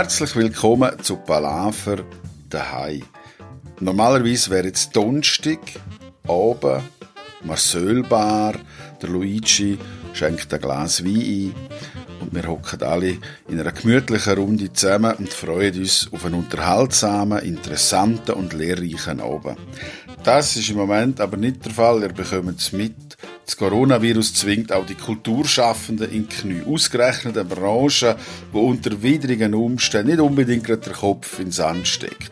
Herzlich willkommen zu Palaver daheim. Normalerweise wäre jetzt Donnerstag, oben, Marcelbar, der Luigi schenkt ein Glas Wein ein und wir hocken alle in einer gemütlichen Runde zusammen und freuen uns auf einen unterhaltsamen, interessanten und lehrreichen Abend. Das ist im Moment aber nicht der Fall. Ihr bekommt es mit. Das Coronavirus zwingt auch die Kulturschaffenden in Knie. Ausgerechnet eine Branche, die unter widrigen Umständen nicht unbedingt der Kopf ins Sand steckt.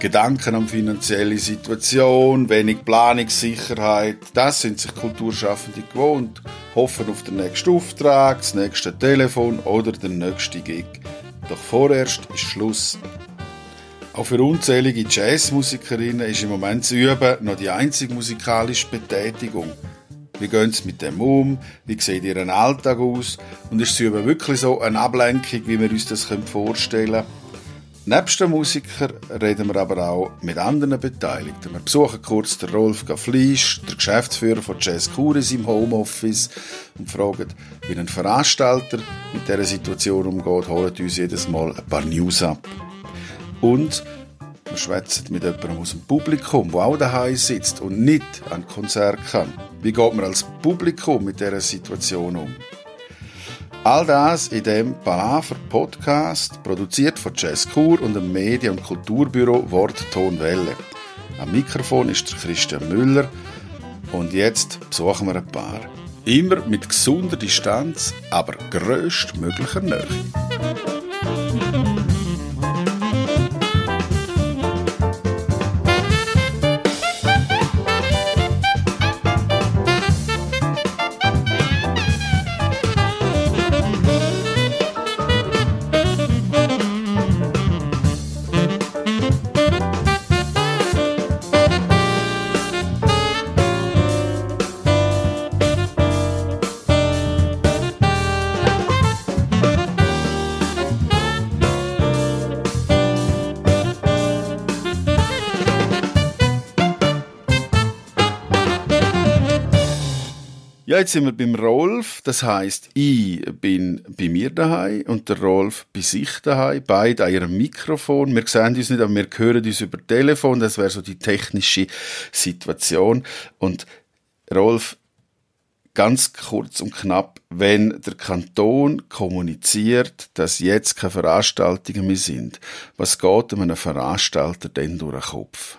Gedanken an finanzielle Situation, wenig Planungssicherheit, das sind sich Kulturschaffende gewohnt, hoffen auf den nächsten Auftrag, das nächste Telefon oder den nächsten Gig. Doch vorerst ist Schluss. Auch für unzählige Jazzmusikerinnen ist im Moment zu üben noch die einzige musikalische Betätigung. Wie gehen sie mit dem um? Wie sieht ihr Alltag aus? Und ist üben wirklich so eine Ablenkung, wie wir uns das vorstellen können? Nebst den Musikern reden wir aber auch mit anderen Beteiligten. Wir besuchen kurz den Rolf Gaffleisch, der Geschäftsführer von Jazz Curis im Homeoffice und fragen, wie ein Veranstalter mit dieser Situation umgeht, holen uns jedes Mal ein paar News ab. Und wir schwätzen mit jemandem aus dem Publikum, der auch daheim sitzt und nicht an Konzert kann. Wie geht man als Publikum mit dieser Situation um? All das in dem Palaver Podcast, produziert von Jazz Kur und dem Medien- und Kulturbüro Wort Ton Welle. Am Mikrofon ist Christian Müller und jetzt besuchen wir ein paar. Immer mit gesunder Distanz, aber größtmöglicher Nähe. Ja, jetzt sind wir beim Rolf. Das heißt, ich bin bei mir daheim und der Rolf bei sich daheim. Beide an ihrem Mikrofon. Wir sehen uns nicht, aber wir hören uns über Telefon. Das wäre so die technische Situation. Und Rolf, ganz kurz und knapp, wenn der Kanton kommuniziert, dass jetzt keine Veranstaltungen mehr sind, was geht einem Veranstalter denn durch den Kopf?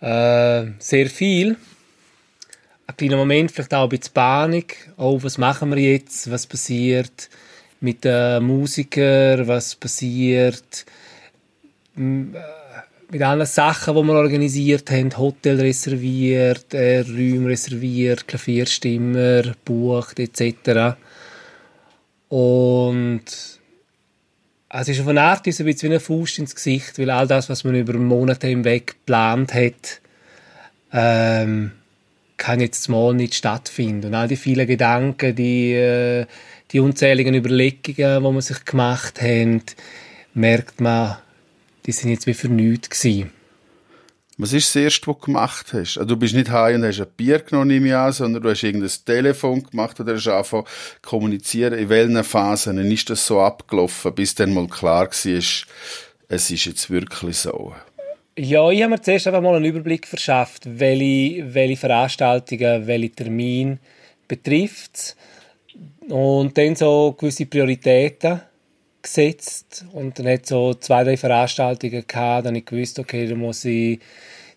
Äh, sehr viel ein kleiner Moment, vielleicht auch ein bisschen Panik. Oh, was machen wir jetzt? Was passiert mit den Musikern? Was passiert äh, mit allen Sachen, die wir organisiert haben? Hotel reserviert, äh, Räume reserviert, Klavierstimmer, bucht etc. Und es ist auf eine Art ein bisschen wie eine Faust ins Gesicht, weil all das, was man über Monate hinweg geplant hat, ähm, kann jetzt mal nicht stattfinden. Und all die vielen Gedanken, die, äh, die unzähligen Überlegungen, die man sich gemacht hat, merkt man, die sind jetzt wie für gewesen. Was ist das Erste, was du gemacht hast? Also, du bist nicht heim und hast ein Bier genommen, ich an, sondern du hast irgendein Telefon gemacht oder hast angefangen zu kommunizieren. In welchen Phasen ist das so abgelaufen, bis dann mal klar war, es ist jetzt wirklich so? Ja, ich habe mir zuerst einfach mal einen Überblick verschafft, welche, welche Veranstaltungen, welche Termine betrifft und dann so gewisse Prioritäten gesetzt. Und dann hat so zwei, drei Veranstaltungen gehabt, dann ich gewusst, okay, da muss ich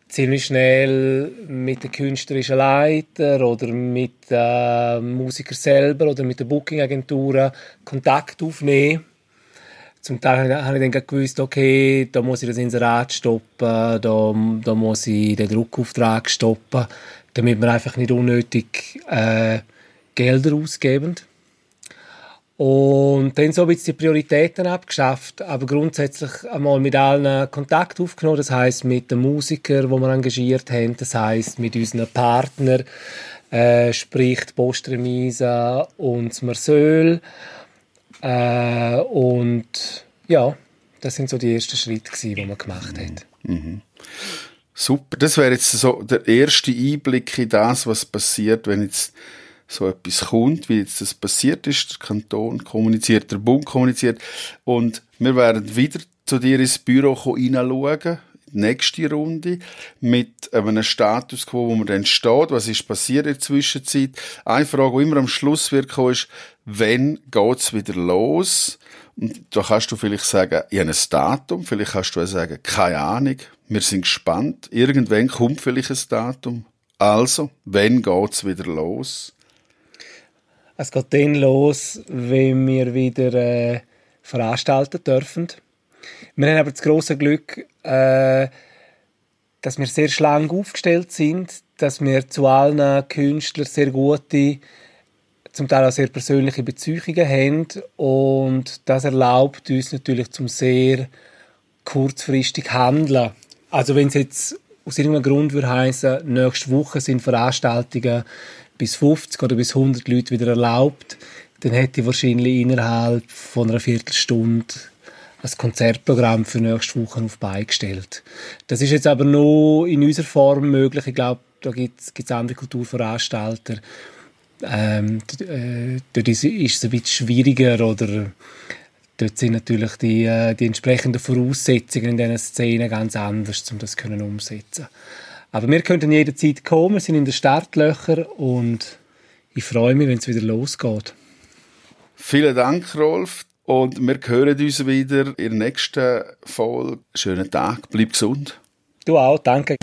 ziemlich schnell mit dem künstlerischen Leiter oder mit dem Musiker selber oder mit der Booking-Agentur Kontakt aufnehmen zum Teil habe ich dann gewusst, okay, da muss ich das Inserat stoppen, da, da muss ich den Druckauftrag stoppen, damit wir einfach nicht unnötig äh, Gelder ausgeben. Und dann so ein bisschen die Prioritäten abgeschafft, aber grundsätzlich einmal mit allen Kontakt aufgenommen, das heißt mit den Musikern, die wir engagiert haben, das heißt mit unseren Partnern, äh, sprich Postremise und Marseille äh, und ja, das sind so die ersten Schritte, gewesen, die man gemacht hat. Mhm. Super, das wäre jetzt so der erste Einblick in das, was passiert, wenn jetzt so etwas kommt, wie jetzt das passiert ist. Der Kanton kommuniziert, der Bund kommuniziert. Und wir werden wieder zu dir ins Büro hineinschauen, nächste Runde, mit einem Status quo, wo man dann steht, was ist passiert in der Zwischenzeit. Eine Frage, die immer am Schluss wird kommen, ist, wann geht's wieder los? Und da kannst du vielleicht sagen, ich habe ein Datum, vielleicht kannst du auch sagen, keine Ahnung, wir sind gespannt, irgendwann kommt vielleicht ein Datum. Also, wann geht's wieder los? Es geht dann los, wenn wir wieder äh, veranstalten dürfen. Wir haben aber das große Glück, äh, dass wir sehr schlank aufgestellt sind, dass wir zu allen Künstlern sehr gute, zum Teil auch sehr persönliche Beziehungen haben und das erlaubt uns natürlich zum sehr kurzfristig handeln. Also wenn es jetzt aus irgendeinem Grund würde heißen, nächste Woche sind Veranstaltungen bis 50 oder bis 100 Leute wieder erlaubt, dann hätte ich wahrscheinlich innerhalb von einer Viertelstunde ein Konzertprogramm für nächste Woche auf beigestellt. Das ist jetzt aber nur in unserer Form möglich. Ich glaube, da gibt es andere Kulturveranstalter. Ähm, äh, dort ist, ist es ein bisschen schwieriger oder dort sind natürlich die, äh, die entsprechenden Voraussetzungen in diesen Szenen ganz anders, um das können umsetzen. Aber wir können jederzeit kommen, wir sind in den Startlöchern und ich freue mich, wenn es wieder losgeht. Vielen Dank, Rolf. Und wir hören uns wieder in der nächsten Folge. Schönen Tag, bleib gesund. Du auch, danke.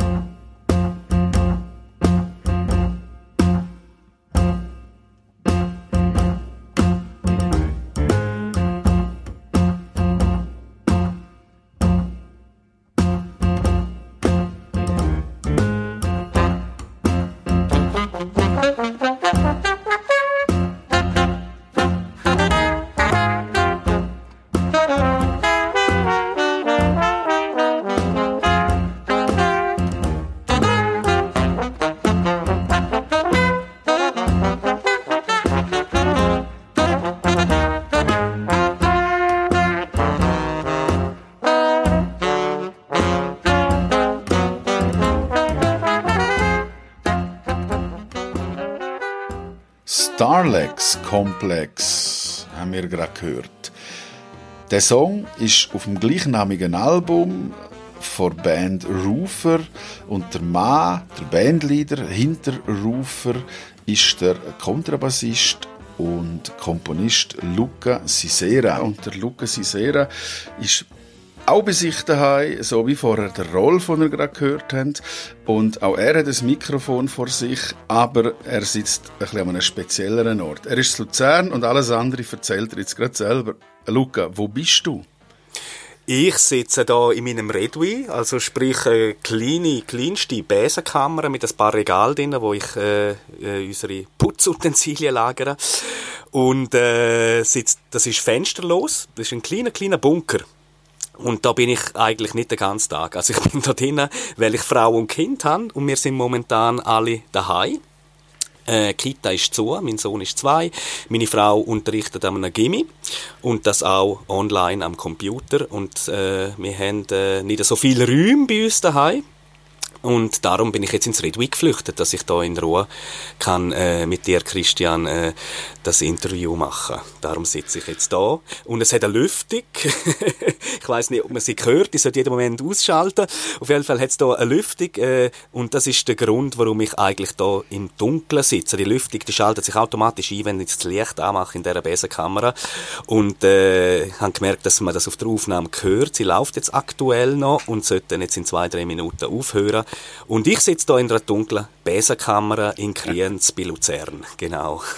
Komplex haben wir gerade gehört. Der Song ist auf dem gleichnamigen Album von der Band Roofer und der Mann, der Bandleader hinter Roofer, ist der Kontrabassist und Komponist Luca Sisera. Und der Luca Sisera ist auch bei sich daheim, so wie vorher der Roll, von er gerade gehört haben. Und auch er hat ein Mikrofon vor sich, aber er sitzt ein bisschen an einem spezielleren Ort. Er ist Luzern und alles andere erzählt er jetzt gerade selber. Luca, wo bist du? Ich sitze da in meinem Redui, also sprich eine kleine, kleinste Besenkammer mit ein paar Regalen drin, wo ich äh, äh, unsere Putzutensilien lagere. Und äh, sitzt, das ist fensterlos, das ist ein kleiner, kleiner Bunker. Und da bin ich eigentlich nicht den ganzen Tag. Also ich bin da drinnen, weil ich Frau und Kind habe und wir sind momentan alle daheim. Äh, Kita ist zu, mein Sohn ist zwei, meine Frau unterrichtet einem Gimmi und das auch online am Computer und äh, wir haben äh, nicht so viele Räume bei uns daheim und darum bin ich jetzt ins Redwig geflüchtet, dass ich da in Ruhe kann äh, mit dir, Christian, äh, das Interview machen. Darum sitze ich jetzt da. Und es hat eine Lüftung. ich weiß nicht, ob man sie hört. Ich sollte jeden Moment ausschalten. Auf jeden Fall hat es da eine Lüftung. Äh, und das ist der Grund, warum ich eigentlich da im Dunkeln sitze. Die Lüftung, die schaltet sich automatisch ein, wenn ich das Licht anmache in dieser Besenkamera. Und äh, habe gemerkt, dass man das auf der Aufnahme hört. Sie läuft jetzt aktuell noch und sollte jetzt in zwei, drei Minuten aufhören. Und ich sitze da in einer dunklen Besenkammer in Kriens bei Luzern. Genau.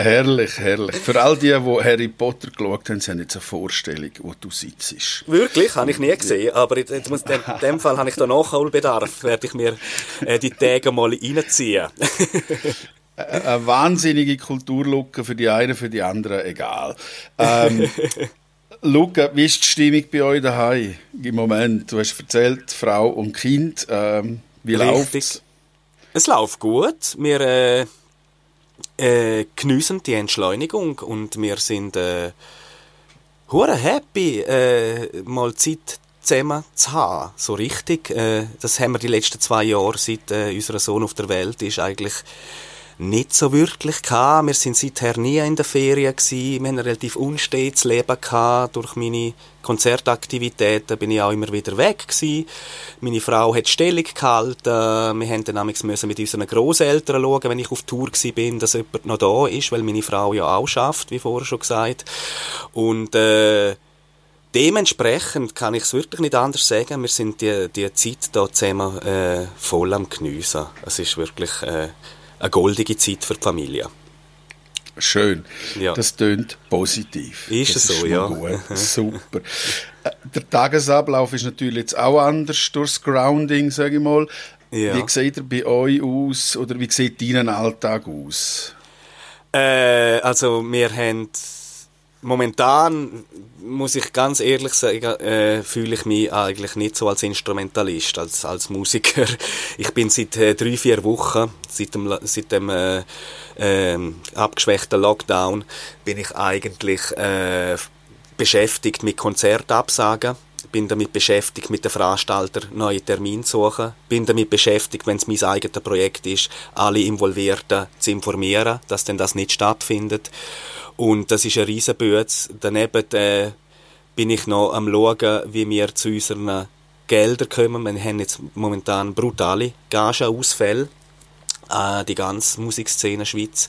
Herrlich, herrlich. Für all die, die Harry Potter geschaut haben, haben jetzt eine Vorstellung, wo du sitzt. Wirklich? Habe ich nie gesehen. Aber in dem, Fall habe ich da Nachholbedarf. Werde ich mir äh, die Tage mal reinziehen. eine wahnsinnige Kulturlucke für die einen, für die anderen egal. Ähm, Luca, wie ist die Stimmung bei euch daheim im Moment? Du hast erzählt, Frau und Kind. Ähm, wie läuft es? Es läuft gut. Wir äh, äh, geniessen die Entschleunigung und wir sind äh, happy, äh, mal Zeit zusammen zu haben. So richtig. Äh, das haben wir die letzten zwei Jahre, seit äh, unser Sohn auf der Welt ist, eigentlich nicht so wirklich gehabt. Wir sind seither nie in der Ferien gewesen. Wir haben ein relativ unstetes Leben gehabt. Durch meine Konzertaktivitäten bin ich auch immer wieder weg gewesen. Meine Frau hat Stellung gehalten. Wir haben dann müssen mit unseren Großeltern schauen, wenn ich auf Tour gewesen bin, dass jemand noch da ist, weil meine Frau ja auch schafft, wie vorher schon gesagt. Und äh, dementsprechend kann ich es wirklich nicht anders sagen. Wir sind die, die Zeit hier zusammen äh, voll am Geniessen. Es ist wirklich äh, eine goldige Zeit für die Familie. Schön. Ja. Das tönt positiv. Ist es so, ja. Gut. Super. Äh, der Tagesablauf ist natürlich jetzt auch anders durchs Grounding, sage ich mal. Ja. Wie sieht er bei euch aus oder wie sieht dein Alltag aus? Äh, also wir haben momentan muss ich ganz ehrlich sagen, äh, fühle ich mich eigentlich nicht so als Instrumentalist, als, als Musiker. Ich bin seit äh, drei, vier Wochen, seit dem, seit dem äh, äh, abgeschwächten Lockdown, bin ich eigentlich äh, beschäftigt mit Konzertabsagen bin damit beschäftigt, mit den Veranstaltern neue Termine zu suchen, bin damit beschäftigt, wenn es mein eigenes Projekt ist, alle Involvierten zu informieren, dass denn das nicht stattfindet. Und das ist ein Riesenbütz. Daneben äh, bin ich noch am schauen, wie wir zu unseren Geldern kommen. Wir haben jetzt momentan brutale Gagenausfälle, äh, die ganze Musikszene Schweiz.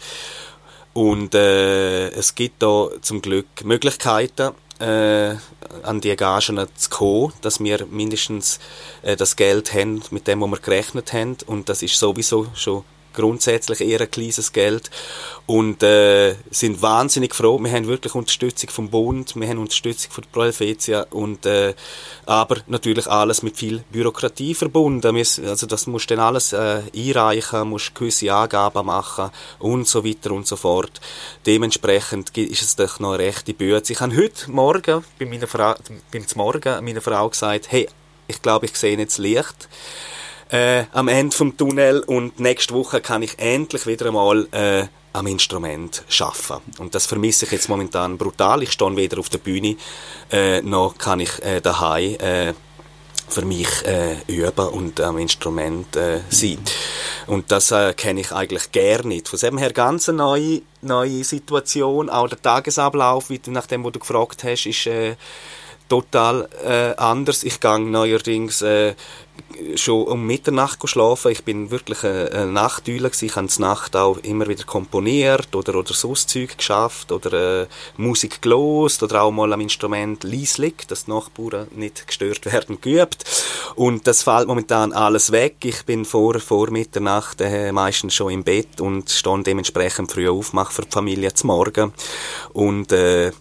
Und äh, es gibt da zum Glück Möglichkeiten, äh, an die Gagen zu kommen, dass wir mindestens äh, das Geld haben, mit dem, was wir gerechnet haben. Und das ist sowieso schon grundsätzlich eher ein kleines Geld und äh, sind wahnsinnig froh. Wir haben wirklich Unterstützung vom Bund, wir haben Unterstützung von Pro Helvetia und äh, aber natürlich alles mit viel Bürokratie verbunden. Also das musst du dann alles äh, einreichen, musst gewisse Angaben machen und so weiter und so fort. Dementsprechend ist es doch noch eine rechte Bütze. Ich habe heute Morgen bei meiner Frau, beim Morgen meiner Frau gesagt, hey, ich glaube, ich sehe jetzt Licht äh, am Ende vom Tunnel und nächste Woche kann ich endlich wieder einmal äh, am Instrument schaffen. Und das vermisse ich jetzt momentan brutal. Ich stehe wieder auf der Bühne, äh, noch kann ich äh, daheim äh, für mich äh, üben und am Instrument äh, sein. Und das äh, kenne ich eigentlich gar nicht. Von dem her ganz eine neue, neue Situation. Auch der Tagesablauf, wie, nach dem, was du gefragt hast, ist äh, total äh, anders. Ich gehe neuerdings äh, schon um Mitternacht schlafen. Ich bin wirklich ein, ein Nachtdüler Ich habe die Nacht auch immer wieder komponiert oder, oder sonst Zeug geschafft oder äh, Musik gelost oder auch mal am Instrument leislich, dass die Nachbarn nicht gestört werden, geübt. Und das fällt momentan alles weg. Ich bin vor, vor Mitternacht äh, meistens schon im Bett und stehe dementsprechend früh auf, mache für die Familie zum Morgen und äh,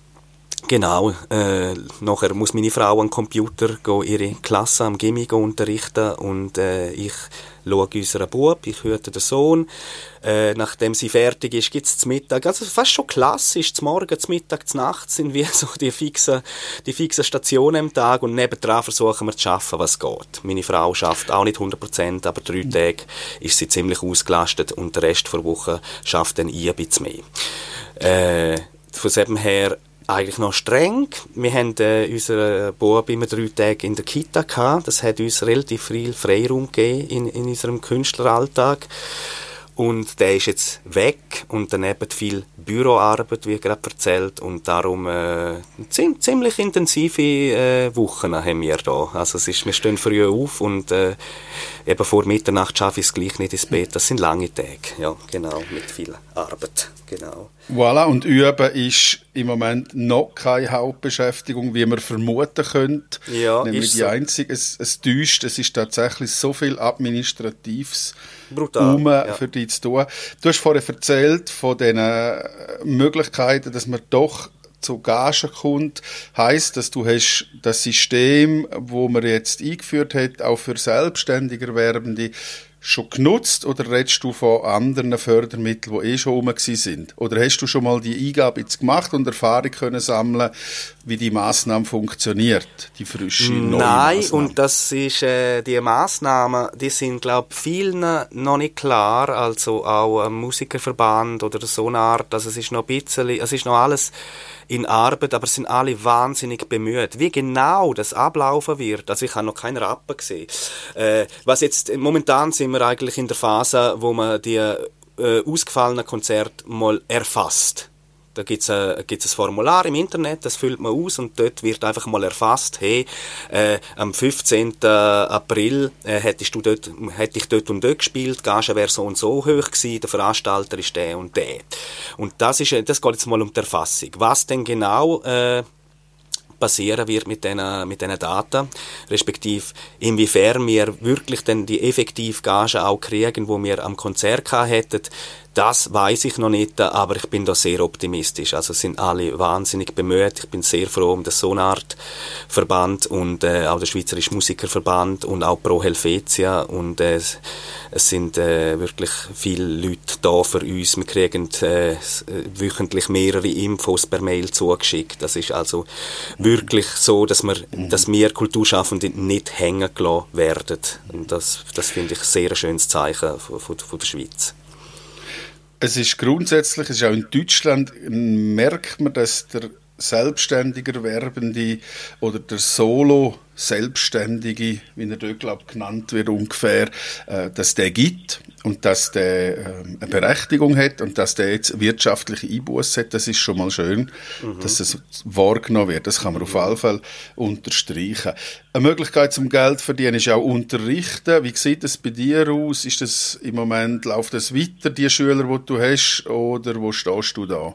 Genau, äh, nachher muss meine Frau am Computer ihre Klasse am Gimmi unterrichten und äh, ich schaue unseren Bub, ich hörte den Sohn. Äh, nachdem sie fertig ist, gibt es zum Mittag, also fast schon klassisch, zum Morgen, zum Mittag, zum Nacht sind wir so die fixen, die fixen Stationen am Tag und nebendran versuchen wir zu schaffen, was geht. Meine Frau schafft auch nicht 100%, aber drei Tage ist sie ziemlich ausgelastet und der Rest der Woche schafft dann ein bisschen mehr. Äh, von dem her eigentlich noch streng. Wir haben äh, unseren Bub immer drei Tage in der Kita gehabt. Das hat uns relativ viel Freiraum gegeben in, in unserem Künstleralltag. Und der ist jetzt weg und daneben viel Büroarbeit, wie gerade erzählt. Und darum äh, ziemlich intensive äh, Wochen haben wir da. Also es ist, wir stehen früh auf und äh, eben vor Mitternacht schaffe ich es gleich nicht ins Bett. Das sind lange Tage, ja, genau, mit viel Arbeit, genau. Voilà, und Üben ist im Moment noch keine Hauptbeschäftigung, wie man vermuten könnte. Ja, Nämlich die so. einzige, es, es täuscht, es ist tatsächlich so viel Administratives Brutal, um ja. für dich zu tun. Du hast vorher erzählt von den äh, Möglichkeiten, dass man doch zu Gagen kommt, heißt, dass du hast das System, wo man jetzt eingeführt hat, auch für selbstständig Erwerbende schon genutzt oder redest du von anderen Fördermitteln, die eh schon rum sind? Oder hast du schon mal die Eingabe jetzt gemacht und Erfahrung können sammeln, wie die Maßnahme funktioniert, die frische neue Nein, Massnahme? und das ist äh, die Maßnahmen, die sind glaube vielen noch nicht klar, also auch ein Musikerverband oder so eine Art, also es ist noch ein bisschen, es ist noch alles in Arbeit, aber sind alle wahnsinnig bemüht. Wie genau das ablaufen wird, also ich habe noch keinen Rappen gesehen. Äh, was jetzt, momentan sind wir eigentlich in der Phase, wo man die äh, ausgefallenen Konzerte mal erfasst. Da gibt es ein, ein Formular im Internet, das füllt man aus und dort wird einfach mal erfasst, hey, äh, am 15. April äh, hättest du dort, hätte ich dort und dort gespielt, die Gage wäre so und so hoch gewesen, der Veranstalter ist der und der. Und das, ist, das geht jetzt mal um die Erfassung. Was denn genau äh, passieren wird mit diesen mit den Daten, respektive inwiefern wir wirklich dann die effektive Gage auch kriegen, wo wir am Konzert hätten, das weiß ich noch nicht, aber ich bin da sehr optimistisch. Also sind alle wahnsinnig bemüht. Ich bin sehr froh um den so eine Art Verband und äh, auch der Schweizerische Musikerverband und auch Pro Helvetia und äh, es sind äh, wirklich viele Leute da für uns. Wir kriegen äh, wöchentlich mehrere Infos per Mail zugeschickt. Das ist also wirklich so, dass wir, dass wir Kulturschaffende nicht hängen gelassen werden. Und das, das finde ich ein sehr schönes Zeichen von, von, von der Schweiz. Es ist grundsätzlich, es ist auch in Deutschland, merkt man, dass der selbstständiger Werbende oder der Solo-Selbstständige, wie er dort, glaube genannt wird ungefähr, äh, dass der gibt und dass der äh, eine Berechtigung hat und dass der jetzt wirtschaftliche Einbuße hat, das ist schon mal schön, mhm. dass das wahrgenommen wird. Das kann man auf jeden Fall unterstreichen. Eine Möglichkeit zum Geld verdienen ist auch unterrichten. Wie sieht das bei dir aus? Ist das im Moment, läuft das weiter, die Schüler, die du hast, oder wo stehst du da?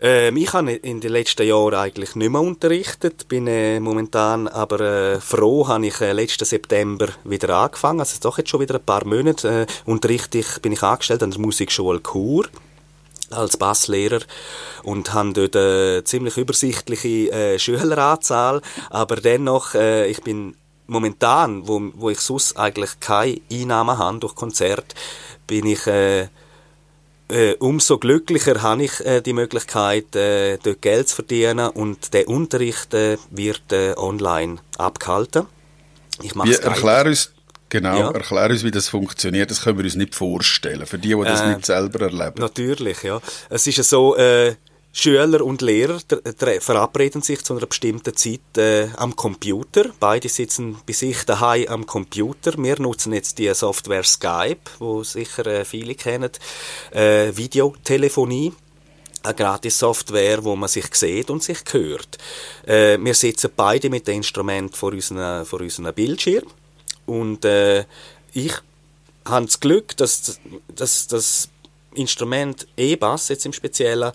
Ähm, ich habe in den letzten Jahren eigentlich nicht mehr unterrichtet, bin äh, momentan aber äh, froh, habe ich äh, letzten September wieder angefangen, also doch jetzt schon wieder ein paar Monate äh, unterrichte ich, bin ich angestellt an der Musikschule Chur als Basslehrer und habe dort eine ziemlich übersichtliche äh, Schüleranzahl, aber dennoch, äh, ich bin momentan, wo, wo ich sonst eigentlich keine Einnahmen habe durch Konzert, bin ich äh, äh, umso glücklicher habe ich äh, die Möglichkeit, äh, dort Geld zu verdienen und der Unterricht äh, wird äh, online abgehalten. Ich mache erklär uns Genau, ja. erklär uns, wie das funktioniert. Das können wir uns nicht vorstellen, für die, die das äh, nicht selber erleben. Natürlich, ja. Es ist so, äh, Schüler und Lehrer verabreden sich zu einer bestimmten Zeit äh, am Computer. Beide sitzen bei sich daheim am Computer. Wir nutzen jetzt die Software Skype, wo sicher äh, viele kennen, äh, Videotelefonie eine gratis Software, wo man sich sieht und sich hört. Äh, wir sitzen beide mit dem Instrument vor unseren, vor Bildschirm und äh, ich habe das Glück, dass das Instrument E-Bass jetzt im Speziellen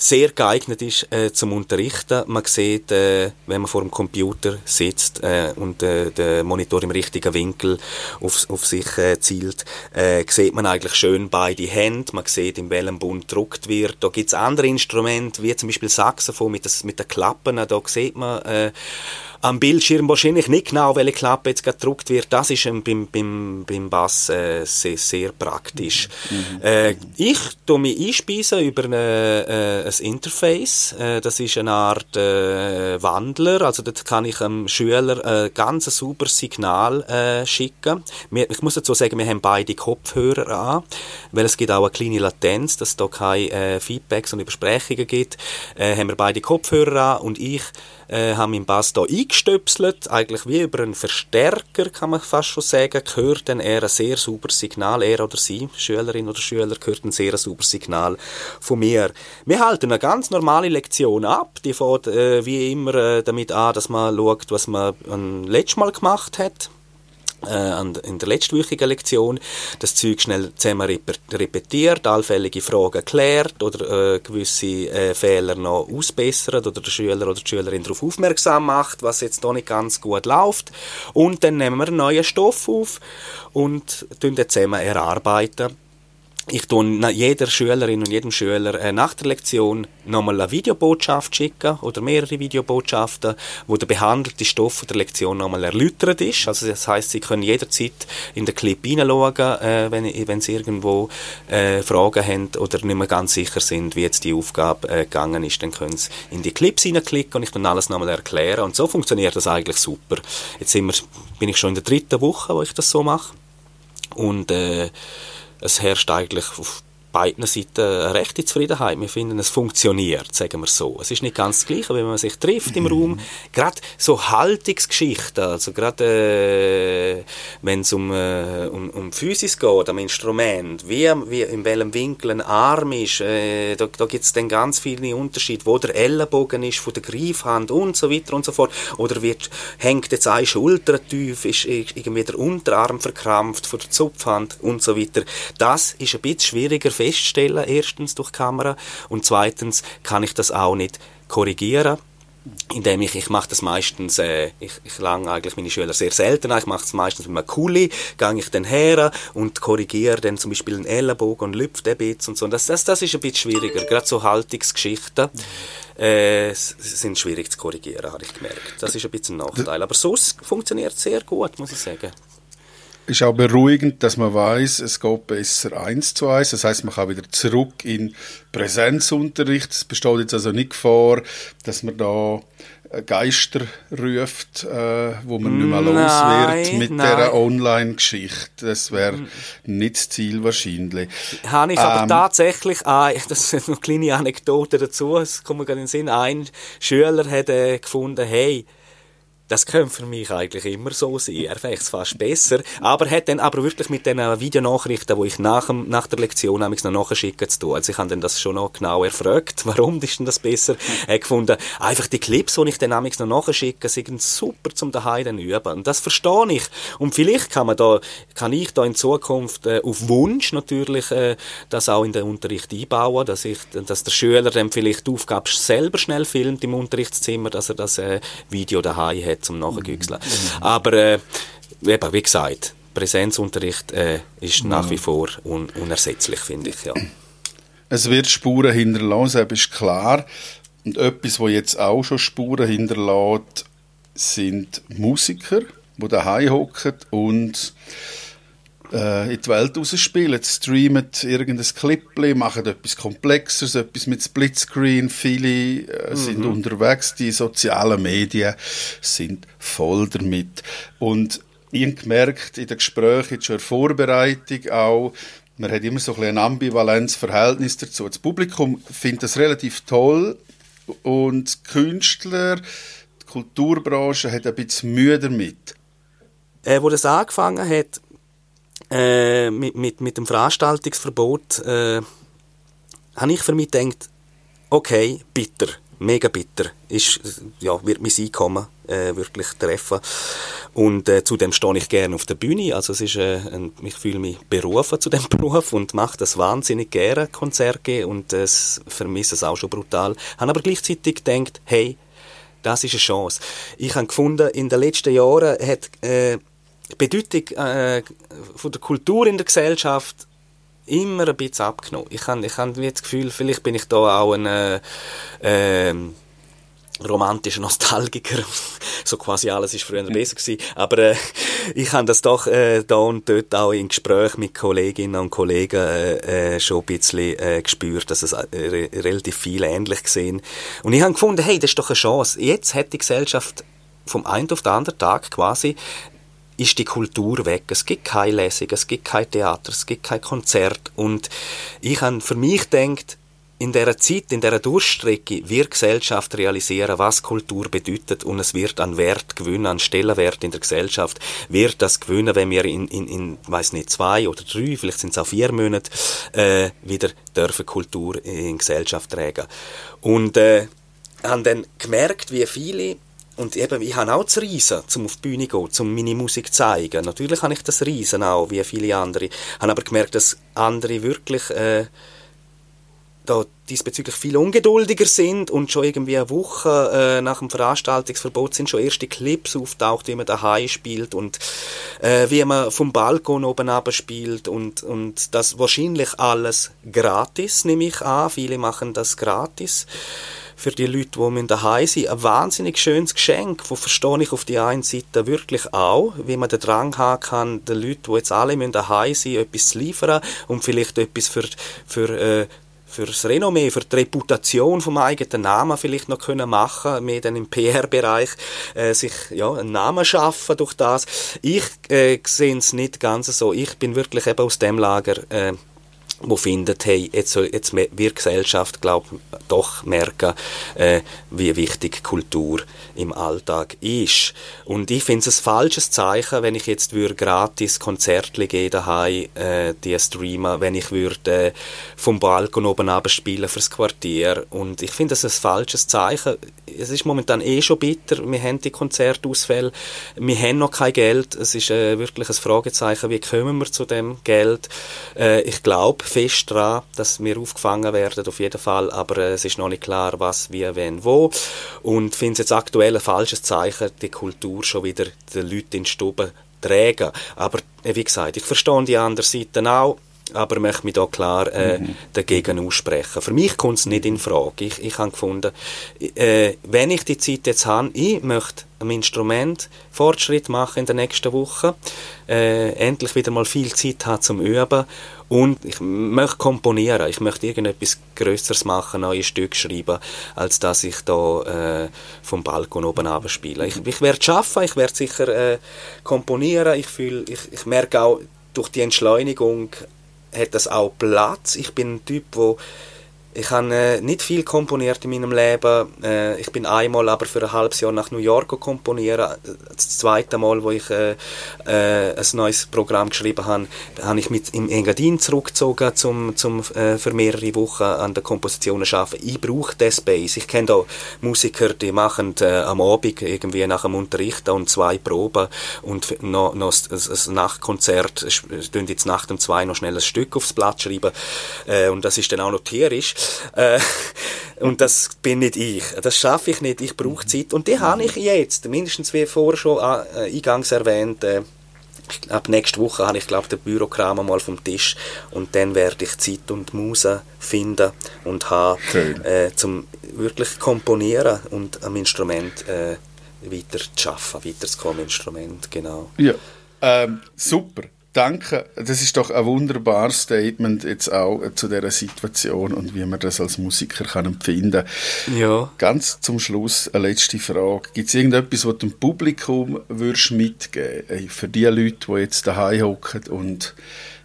sehr geeignet ist äh, zum Unterrichten. Man sieht, äh, wenn man vor dem Computer sitzt äh, und äh, der Monitor im richtigen Winkel auf, auf sich äh, zielt, äh, sieht man eigentlich schön beide Hände. Man sieht, in welchem Bund gedruckt wird. Da gibt es andere Instrumente, wie zum Beispiel Saxophon mit, das, mit den Klappen. Da sieht man äh, am Bildschirm wahrscheinlich nicht genau, welche Klappe jetzt gedruckt wird. Das ist ähm, beim, beim, beim Bass äh, sehr, sehr praktisch. Mhm. Äh, ich tue mich einspeisen über eine, äh, ein Interface. Äh, das ist eine Art äh, Wandler. Also dort kann ich dem Schüler ein ganz super Signal äh, schicken. Wir, ich muss dazu sagen, wir haben beide Kopfhörer an, weil es gibt auch eine kleine Latenz, dass es da keine äh, Feedbacks und Übersprechungen gibt. Äh, haben wir beide Kopfhörer an und ich äh, haben meinen Bass hier eingestöpselt, eigentlich wie über einen Verstärker, kann man fast schon sagen, hört dann er ein sehr sauberes Signal, er oder sie, Schülerin oder Schüler, hört ein sehr sauberes Signal von mir. Wir halten eine ganz normale Lektion ab, die fängt äh, wie immer äh, damit an, dass man schaut, was man ein letztes Mal gemacht hat, äh, in der letztwöchigen Lektion das Zeug schnell zusammen repetiert, allfällige Fragen klärt oder äh, gewisse äh, Fehler noch ausbessert oder der Schüler oder die Schülerin darauf aufmerksam macht, was jetzt noch nicht ganz gut läuft. Und dann nehmen wir einen neuen Stoff auf und tun den zusammen erarbeiten ich tue jeder Schülerin und jedem Schüler nach der Lektion nochmal eine Videobotschaft schicken oder mehrere Videobotschaften, wo der behandelte Stoff der Lektion nochmal erläutert ist. Also das heißt, Sie können jederzeit in den Clip hineinschauen, äh, wenn, wenn Sie irgendwo äh, Fragen haben oder nicht mehr ganz sicher sind, wie jetzt die Aufgabe äh, gegangen ist, dann können Sie in die Clips hineinklicken und ich dann alles nochmal erklären. Und so funktioniert das eigentlich super. Jetzt sind wir, bin ich schon in der dritten Woche, wo ich das so mache. Und äh, es herrscht eigentlich auf beiden Seiten eine rechte Zufriedenheit. Wir finden, es funktioniert, sagen wir so. Es ist nicht ganz das Gleiche, wenn man sich trifft im mhm. Raum. Gerade so Haltungsgeschichten, also gerade äh, wenn es um, äh, um, um Physis geht, am Instrument, wie, wie in welchem Winkel ein Arm ist, äh, da, da gibt es dann ganz viele Unterschiede, wo der Ellenbogen ist von der Greifhand und so weiter und so fort. Oder wird, hängt jetzt eine Schulter tief, ist irgendwie der Unterarm verkrampft von der Zupfhand und so weiter. Das ist ein bisschen schwieriger feststellen, erstens durch die Kamera. Und zweitens kann ich das auch nicht korrigieren indem ich, ich mache das meistens, äh, ich, ich lange eigentlich meine Schüler sehr selten ich mache es meistens mit einem Kuli, gehe ich dann her und korrigiere dann zum Beispiel einen Ellenbogen und lüpfe den bisschen und so. Und das, das, das ist ein bisschen schwieriger, gerade so Haltungsgeschichten äh, sind schwierig zu korrigieren, habe ich gemerkt. Das ist ein bisschen ein Nachteil, aber sonst funktioniert es sehr gut, muss ich sagen ist auch beruhigend, dass man weiß, es geht besser eins zu eins. Das heißt, man kann wieder zurück in Präsenzunterricht. Es besteht jetzt also nicht vor, dass man da Geister ruft, äh, wo man nicht mehr los wird mit nein. dieser Online-Geschichte. Das wäre nicht das Ziel wahrscheinlich. Habe ich ähm, aber tatsächlich, ah, das ist eine kleine Anekdote dazu, es kommt mir gerade in den Sinn, ein Schüler hat äh, gefunden, hey, das könnte für mich eigentlich immer so sein. Er fängt es fast besser. Aber hat dann aber wirklich mit den Videonachrichten, die ich nach, dem, nach der Lektion noch nachschicken zu tun. Also ich habe dann das schon noch genau erfragt. Warum ist denn das besser? Er hat gefunden, einfach die Clips, die ich dann noch nachschicke, sind super zum daheim dann üben. Und das verstehe ich. Und vielleicht kann man da, kann ich da in Zukunft äh, auf Wunsch natürlich äh, das auch in den Unterricht einbauen, dass ich, dass der Schüler dann vielleicht die Aufgabe selber schnell filmt im Unterrichtszimmer, dass er das äh, Video daheim hat zum Nachgüchseln. Aber äh, eben, wie gesagt, Präsenzunterricht äh, ist nach wie vor un unersetzlich, finde ich. Ja. Es wird Spuren hinterlassen, das ist klar. Und etwas, was jetzt auch schon Spuren hinterlässt, sind Musiker, die daheim hocken und äh, in die Welt rausspielen, streamen irgendein Clip, machen etwas Komplexeres, etwas mit Splitscreen. Viele äh, mhm. sind unterwegs, die sozialen Medien sind voll damit. Und ich habe gemerkt, in den Gesprächen, in der Vorbereitung auch, man hat immer so ein, ein ambivalentes Verhältnis dazu. Das Publikum findet das relativ toll und die Künstler, die Kulturbranche hat ein bisschen Mühe damit. Äh, wo das angefangen hat, äh, mit, mit, mit dem Veranstaltungsverbot äh, habe ich für mich gedacht, okay, bitter, mega bitter, ist, ja, wird mein Einkommen äh, wirklich treffen. Und äh, zudem stehe ich gerne auf der Bühne, also es ist, äh, ein, ich fühle mich berufen zu dem Beruf und mache das wahnsinnig gerne, Konzerte und äh, vermisse es auch schon brutal. Habe aber gleichzeitig gedacht, hey, das ist eine Chance. Ich habe gefunden, in den letzten Jahren hat äh, die Bedeutung äh, von der Kultur in der Gesellschaft immer ein bisschen abgenommen. Ich habe ich hab das Gefühl, vielleicht bin ich da auch ein äh, äh, romantischer Nostalgiker. so quasi alles ist früher besser gewesen. Aber äh, ich habe das doch äh, da und dort auch in Gesprächen mit Kolleginnen und Kollegen äh, äh, schon ein bisschen äh, gespürt, dass es äh, re relativ viel ähnlich gesehen. Und ich habe gefunden, hey, das ist doch eine Chance. Jetzt hat die Gesellschaft vom einen auf den anderen Tag quasi ist die Kultur weg. Es gibt keine Lesung, es gibt kein Theater, es gibt kein Konzert. Und ich habe für mich gedacht, in dieser Zeit, in dieser Durchstrecke wird Gesellschaft realisieren, was Kultur bedeutet und es wird an Wert gewinnen, an Stellenwert in der Gesellschaft, wird das gewinnen, wenn wir in, in, in weiß nicht, zwei oder drei, vielleicht sind es auch vier Monate, äh, wieder dürfen Kultur in Gesellschaft tragen. Und äh, haben dann gemerkt, wie viele und eben, ich habe auch das Reisen, um auf die Bühne zu gehen, um meine Musik zu zeigen. Natürlich habe ich das Reisen auch, wie viele andere. Ich habe aber gemerkt, dass andere wirklich äh, da diesbezüglich viel ungeduldiger sind und schon irgendwie eine Woche äh, nach dem Veranstaltungsverbot sind schon erste Clips auftaucht, wie man daheim spielt und äh, wie man vom Balkon oben runter spielt und, und das wahrscheinlich alles gratis, nehme ich an. Viele machen das gratis für die Leute, die daheim sind, ein wahnsinnig schönes Geschenk, wo verstehe ich auf die einen Seite wirklich auch, wie man den Drang haben kann, den Leuten, die jetzt alle daheim sind, etwas zu liefern und vielleicht etwas für, für äh, für das Renommee, für die Reputation vom eigenen Namen vielleicht noch können machen, mehr dann im PR-Bereich äh, sich ja einen Namen schaffen durch das. Ich äh, sehe es nicht ganz so. Ich bin wirklich eben aus dem Lager. Äh, wo findet, hey, jetzt, jetzt wird die Gesellschaft, glaub, doch merken, äh, wie wichtig Kultur im Alltag ist. Und ich finde es ein falsches Zeichen, wenn ich jetzt würde gratis Konzerte geben daheim, äh, die streamen, wenn ich würde äh, vom Balkon oben abspielen fürs Quartier. Und ich finde es ein falsches Zeichen. Es ist momentan eh schon bitter. Wir haben die Konzertausfälle. Wir haben noch kein Geld. Es ist äh, wirklich ein Fragezeichen, wie kommen wir zu dem Geld? Äh, ich glaube, fest daran, dass wir aufgefangen werden, auf jeden Fall, aber äh, es ist noch nicht klar, was, wie, wenn, wo. Und finde es jetzt aktuell ein falsches Zeichen, die Kultur schon wieder den Leuten in die Stube tragen. Aber äh, wie gesagt, ich verstehe die andere Seite auch aber möchte mich da klar äh, mhm. dagegen aussprechen. Für mich kommt es nicht in Frage. Ich, ich habe gefunden, äh, wenn ich die Zeit jetzt habe, ich möchte am Instrument Fortschritt machen in der nächsten Woche, äh, endlich wieder mal viel Zeit haben zum Üben und ich möchte komponieren, ich möchte irgendetwas Größeres machen, neue Stücke schreiben, als dass ich da äh, vom Balkon oben spiele. Ich, ich werde schaffen, ich werde sicher äh, komponieren, ich, fühl, ich, ich merke auch durch die Entschleunigung hat das auch Platz. Ich bin ein Typ, der ich habe äh, nicht viel komponiert in meinem Leben. Äh, ich bin einmal aber für ein halbes Jahr nach New York komponieren. Das zweite Mal, wo ich äh, äh, ein neues Programm geschrieben habe, habe ich mit im Engadin zurückgezogen, zum, zum äh, für mehrere Wochen an der Komposition arbeiten. Ich brauche den Space. Ich kenne da Musiker, die machen äh, am Abend irgendwie nach dem Unterricht und zwei Proben und noch, noch ein Nachtkonzert, stehen jetzt nach dem zwei noch schnell ein Stück aufs Blatt schreiben und das ist dann auch noch tierisch. Äh, und das bin nicht ich. Das schaffe ich nicht. Ich brauche Zeit. Und die habe ich jetzt. Mindestens wie vorher schon äh, eingangs erwähnt. Äh, ab nächste Woche habe ich, glaube den Bürokram mal vom Tisch. Und dann werde ich Zeit und Muse finden und haben, äh, zum wirklich komponieren und am Instrument äh, weiter zu arbeiten, weiterzukommen, Instrument, genau. Ja, ähm, super. Danke, das ist doch ein wunderbares Statement jetzt auch zu dieser Situation und wie man das als Musiker kann empfinden kann. Ja. Ganz zum Schluss eine letzte Frage. Gibt es irgendetwas, was du dem Publikum würdest mitgeben würdest? Für die Leute, die jetzt daheim hocken und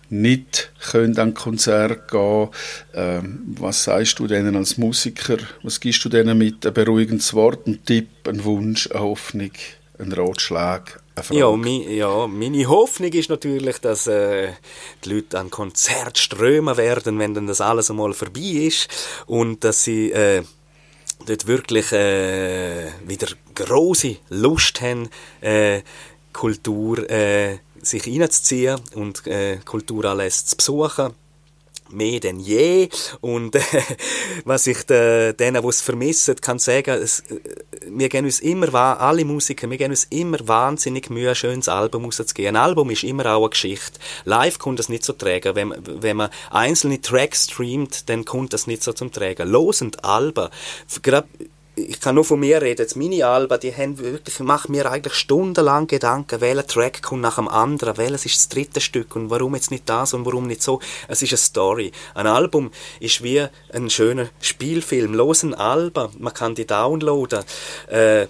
nicht können an Konzert gehen ähm, Was sagst du denen als Musiker? Was gibst du denen mit? Ein beruhigendes Wort, ein Tipp, ein Wunsch, eine Hoffnung, ein Ratschlag, ja, mi, ja, meine Hoffnung ist natürlich, dass äh, die Leute an Konzert strömen werden, wenn dann das alles einmal vorbei ist und dass sie äh, dort wirklich äh, wieder große Lust haben, äh, Kultur äh, sich reinzuziehen und äh, Kulturanlässe zu besuchen mehr denn je. Und äh, was ich de, denen, die es vermissen, kann sagen, es, äh, wir gehen uns immer, alle Musiker, wir gehen uns immer wahnsinnig Mühe, ein schönes Album rauszugeben. Ein Album ist immer auch eine Geschichte. Live kommt das nicht so trägen. Wenn, wenn man einzelne Tracks streamt, dann kommt das nicht so zum Trägen. Losend Alben. Gerade ich kann nur von mir reden, meine Alben, die haben wirklich, machen mir eigentlich stundenlang Gedanken, welcher Track kommt nach dem anderen, welches ist das dritte Stück und warum jetzt nicht das und warum nicht so. Es ist eine Story. Ein Album ist wie ein schöner Spielfilm. Losen Alben, man kann die downloaden. Äh,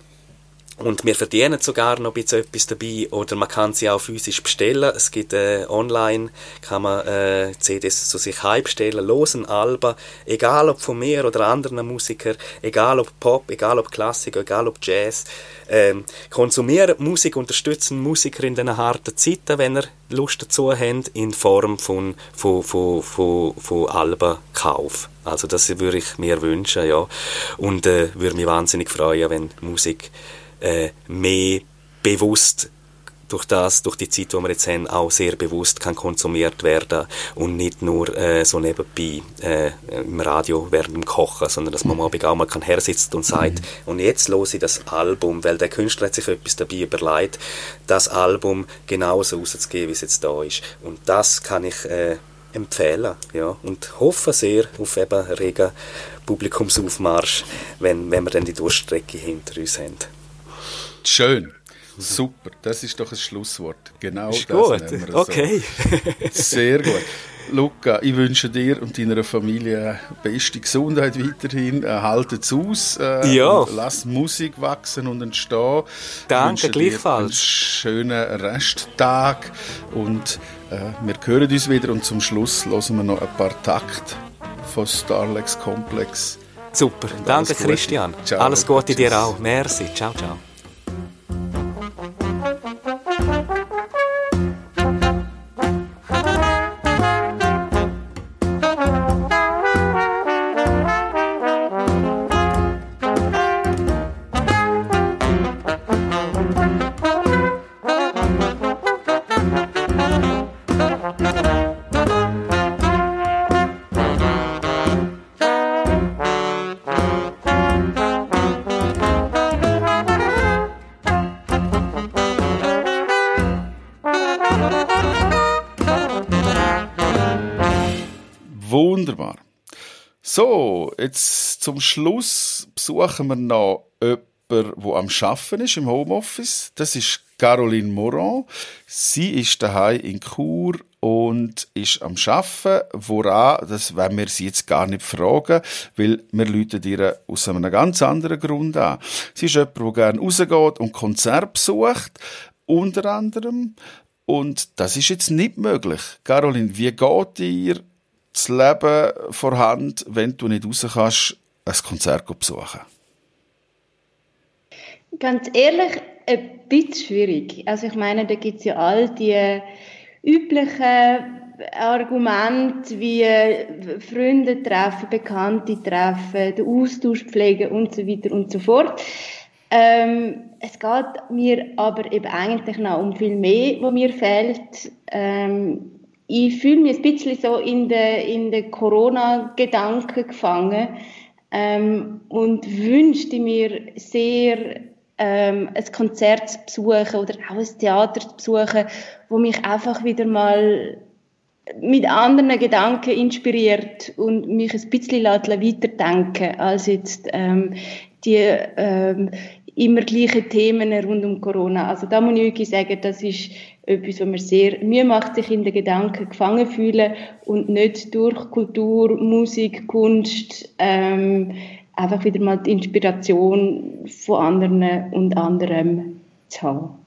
und wir verdienen sogar noch ein bisschen etwas dabei oder man kann sie auch physisch bestellen. Es gibt äh, online, kann man äh, CDs zu sich heim bestellen, losen Alben, egal ob von mir oder anderen Musikern, egal ob Pop, egal ob Klassik, egal ob Jazz. Ähm, konsumieren Musik, unterstützen Musiker in diesen harten Zeiten, wenn ihr Lust dazu habt, in Form von, von, von, von, von Albenkauf. Also das würde ich mir wünschen, ja. Und äh, würde mich wahnsinnig freuen, wenn Musik äh, mehr bewusst durch das, durch die Zeit, die wir jetzt haben, auch sehr bewusst kann konsumiert werden und nicht nur äh, so nebenbei äh, im Radio während dem Kochen, sondern dass man am Abend auch mal kann hersitzt und sagt, mhm. und jetzt los ich das Album, weil der Künstler hat sich etwas dabei überlegt, das Album genauso rauszugeben, wie es jetzt da ist. Und das kann ich äh, empfehlen, ja, und hoffe sehr auf eben regen Publikumsaufmarsch, wenn, wenn wir dann die Durchstrecke hinter uns haben. Schön. Super, das ist doch ein Schlusswort. Genau ist das gut. nehmen wir okay. Sehr gut. Luca, ich wünsche dir und deiner Familie beste Gesundheit weiterhin. Äh, haltet es aus. Äh, ja. Lasst Musik wachsen und entstehen. Danke, gleichfalls. einen schönen Resttag. Und äh, wir hören uns wieder. Und zum Schluss hören wir noch ein paar Takte von Starlex Complex. Super. Danke, Christian. Ciao, alles Gute dir auch. Merci. Ciao, ciao. Zum Schluss besuchen wir noch jemanden, der am Arbeiten ist im Homeoffice. Das ist Caroline Moran. Sie ist daheim in Chur und ist am Arbeiten. Woran, das werden wir sie jetzt gar nicht fragen, weil wir läuten ihr aus einem ganz anderen Grund an. Sie ist jemand, der gerne rausgeht und Konzerte besucht, unter anderem. Und das ist jetzt nicht möglich. Caroline, wie geht ihr das Leben vorhanden, wenn du nicht raus kannst, ein Konzert besuchen? Ganz ehrlich, ein bisschen schwierig. Also ich meine, da gibt es ja all die üblichen Argumente wie Freunde treffen, Bekannte treffen, den Austausch pflegen und so weiter und so fort. Ähm, es geht mir aber eben eigentlich noch um viel mehr, was mir fehlt. Ähm, ich fühle mich ein bisschen so in den in de Corona-Gedanken gefangen ähm, und wünschte mir sehr, ähm, ein Konzert zu besuchen oder auch ein Theater zu besuchen, wo mich einfach wieder mal mit anderen Gedanken inspiriert und mich ein bisschen weiterdenken als jetzt ähm, die ähm, immer gleichen Themen rund um Corona. Also da muss ich wirklich sagen, das ist etwas, was mir sehr Mühe macht, sich in den Gedanken gefangen fühlen und nicht durch Kultur, Musik, Kunst ähm, einfach wieder mal die Inspiration von anderen und anderem zu haben.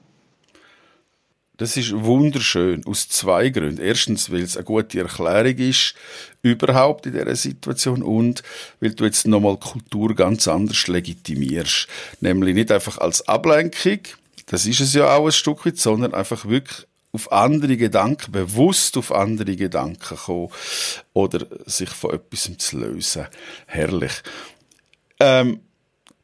Das ist wunderschön, aus zwei Gründen. Erstens, weil es eine gute Erklärung ist, überhaupt in dieser Situation und weil du jetzt nochmal Kultur ganz anders legitimierst. Nämlich nicht einfach als Ablenkung, das ist es ja auch ein Stück weit, sondern einfach wirklich auf andere Gedanken, bewusst auf andere Gedanken kommen oder sich von etwas zu lösen. Herrlich. Ähm,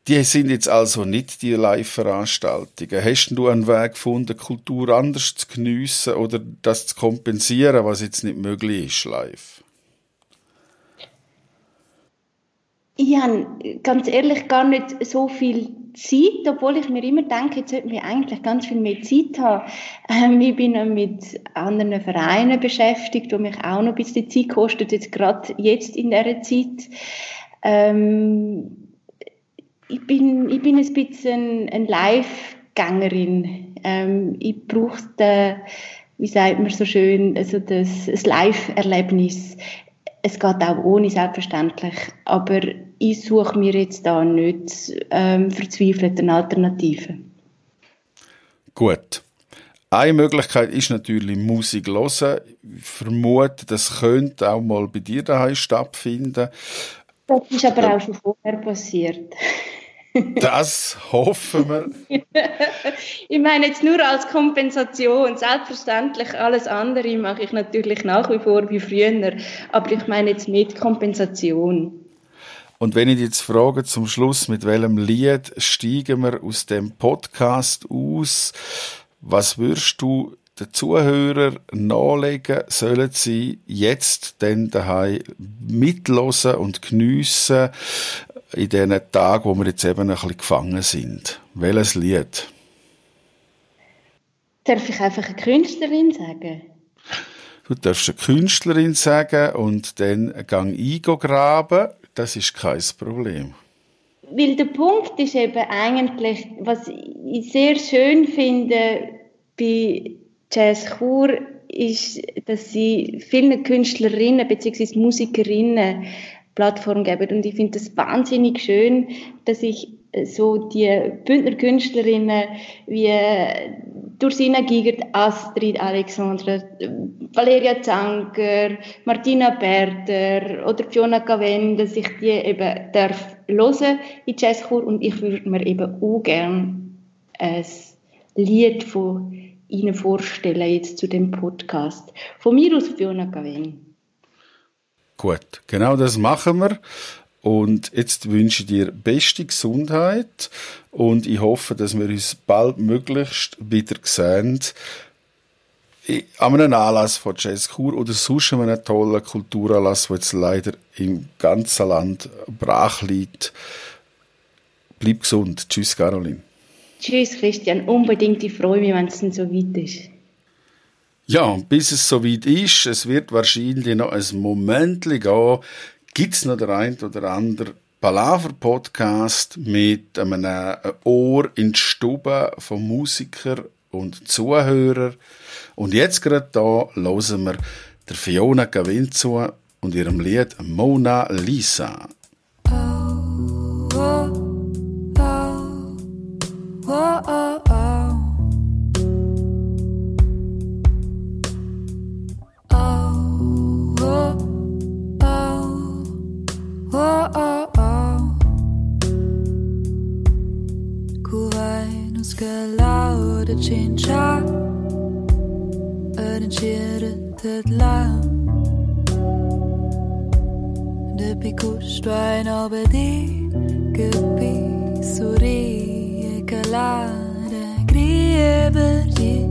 die sind jetzt also nicht die Live-Veranstaltungen. Hast du einen Weg gefunden, Kultur anders zu geniessen oder das zu kompensieren, was jetzt nicht möglich ist live? Ich habe ganz ehrlich gar nicht so viel Zeit, obwohl ich mir immer denke, jetzt sollten wir eigentlich ganz viel mehr Zeit haben. Ähm, ich bin noch mit anderen Vereinen beschäftigt, wo mich auch noch ein bisschen Zeit kostet, jetzt gerade jetzt in dieser Zeit. Ähm, ich, bin, ich bin ein bisschen ein Live-Gängerin. Ähm, ich brauche wie sagt man so schön, also das, das Live-Erlebnis. Es geht auch ohne, selbstverständlich. Aber ich suche mir jetzt da nicht ähm, verzweifelt eine Alternative. Gut. Eine Möglichkeit ist natürlich Musik hören. Ich vermute, das könnte auch mal bei dir daheim stattfinden. Das ist aber auch schon vorher passiert. Das hoffen wir. ich meine jetzt nur als Kompensation. Selbstverständlich, alles andere mache ich natürlich nach wie vor wie früher. Aber ich meine jetzt mit Kompensation. Und wenn ich jetzt frage zum Schluss, mit welchem Lied steigen wir aus dem Podcast aus, was würdest du den Zuhörern nachlegen, sollen sie jetzt denn daheim mitlosen und geniessen in diesen Tagen, wo wir jetzt eben ein bisschen gefangen sind? Welches Lied? Darf ich einfach eine Künstlerin sagen? Du darfst eine Künstlerin sagen und dann gang graben. Das ist kein Problem. Weil der Punkt ist eben eigentlich, was ich sehr schön finde bei Jazz Chur, ist, dass sie vielen Künstlerinnen bzw. Musikerinnen Plattform geben. Und ich finde das wahnsinnig schön, dass ich so die Bündner Künstlerinnen wie Dursina Gigert, Astrid Alexandra, Valeria Zanker, Martina Berter oder Fiona Caven, dass ich die eben darf hören in Jazzchor und ich würde mir eben auch gerne ein Lied von Ihnen vorstellen jetzt zu dem Podcast. Von mir aus Fiona Caven. Gut, genau das machen wir. Und jetzt wünsche ich dir beste Gesundheit und ich hoffe, dass wir uns bald möglichst wieder sehen. An einem Anlass von Jazzkur oder sonst an einem tollen Kulturanlass, der jetzt leider im ganzen Land brach liegt. Bleib gesund. Tschüss, Caroline. Tschüss, Christian. Unbedingt. Ich freue mich, wenn es so weit ist. Ja, bis es soweit ist, es wird wahrscheinlich noch ein Moment gehen, gibt es noch der ein oder andere Palaver-Podcast mit einem Ohr in die Stube von Musikern und Zuhörern. Und jetzt gerade da hören wir der Fiona Gavin zu und ihrem Lied Mona Lisa. Oh, oh, oh. oh, oh, oh. Kurai nos galau de cincha În tet la De picuș doai no bedi Gepi suri e calare Grie berdi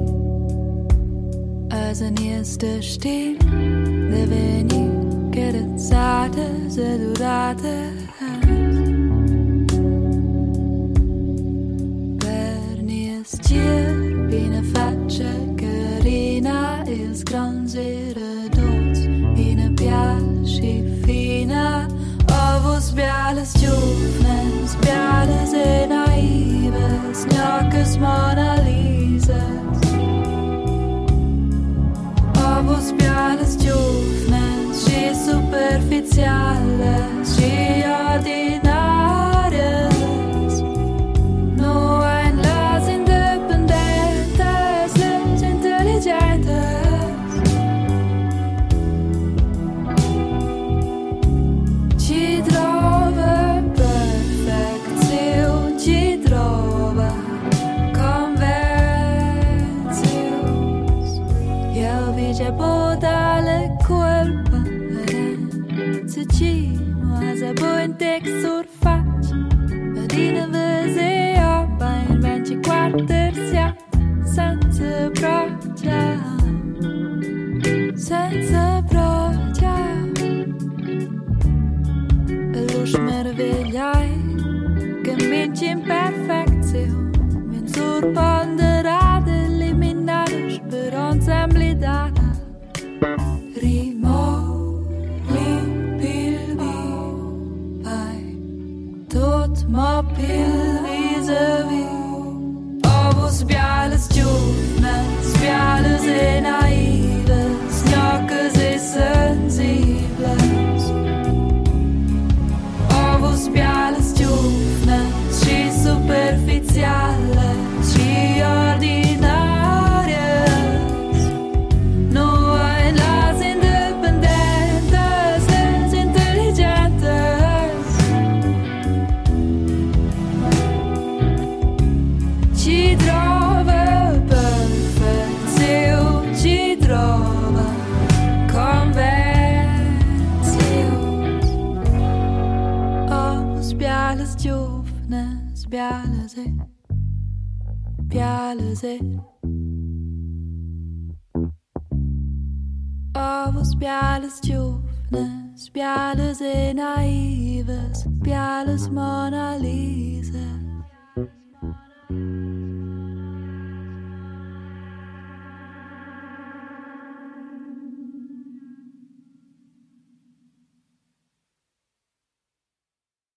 Als ein erster Stil Der veni carezzate, sedurate. Bernie stier, bine faccia carina, ils grans eredons, ina piasci fina, ovos biales giovnes, biales e feel vis-a-vis Bialese. Ovos biales giovnes, biales e naives, biales Mona Lisa.